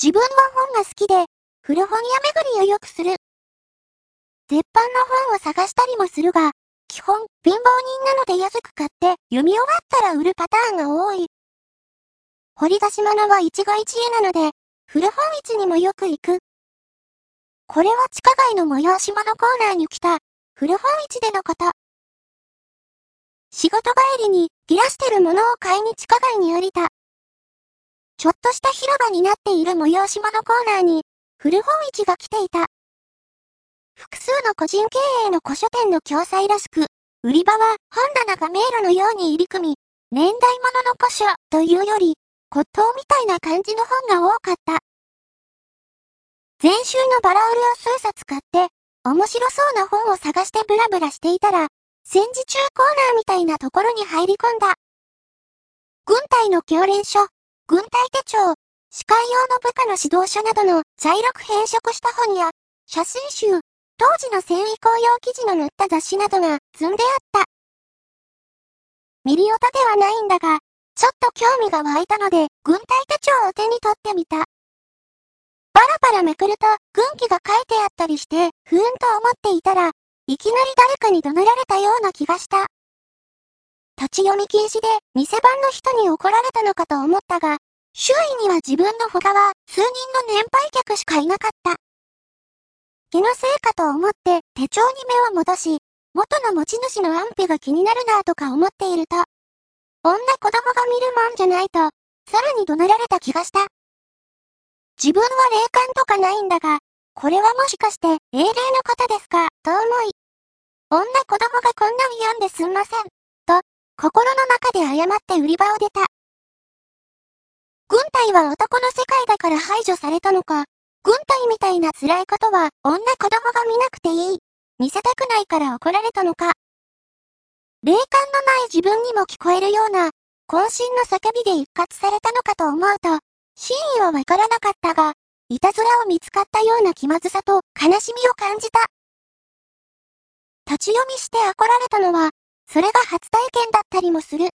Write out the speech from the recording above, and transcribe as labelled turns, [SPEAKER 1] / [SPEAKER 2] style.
[SPEAKER 1] 自分は本が好きで、古本屋巡りをよくする。絶版の本を探したりもするが、基本、貧乏人なので安く買って読み終わったら売るパターンが多い。掘り出し物は一期一会なので、古本市にもよく行く。これは地下街の催し物コーナーに来た、古本市でのこと。仕事帰りに、ギラしてるものを買いに地下街に降りた。ちょっとした広場になっている催し物コーナーに、古本市が来ていた。複数の個人経営の古書店の共催らしく、売り場は本棚が迷路のように入り組み、年代物の古書というより、骨董みたいな感じの本が多かった。前週のバラ売りを数冊買って、面白そうな本を探してブラブラしていたら、戦時中コーナーみたいなところに入り込んだ。軍隊の教練書、軍隊手帳、司会用の部下の指導書などの茶色く変色した本や、写真集、当時の繊維紅葉記事の載った雑誌などが積んであった。ミリオタではないんだが、ちょっと興味が湧いたので、軍隊手帳を手に取ってみた。パラパラめくると、軍旗が書いてあったりして、ふーんと思っていたら、いきなり誰かに怒鳴られたような気がした。立ち読み禁止で、店番の人に怒られたのかと思ったが、周囲には自分の他は数人の年配客しかいなかった。気のせいかと思って手帳に目を戻し、元の持ち主の安否が気になるなぁとか思っていると、女子供が見るもんじゃないと、さらに怒鳴られた気がした。自分は霊感とかないんだが、これはもしかして、英霊の方ですか、と思い。女子供がこんなに病んですんません。心の中で謝って売り場を出た。軍隊は男の世界だから排除されたのか、軍隊みたいな辛いことは女子供が見なくていい。見せたくないから怒られたのか。霊感のない自分にも聞こえるような、渾身の叫びで一括されたのかと思うと、真意はわからなかったが、いたずらを見つかったような気まずさと悲しみを感じた。立ち読みして怒られたのは、それが初体験だったりもする。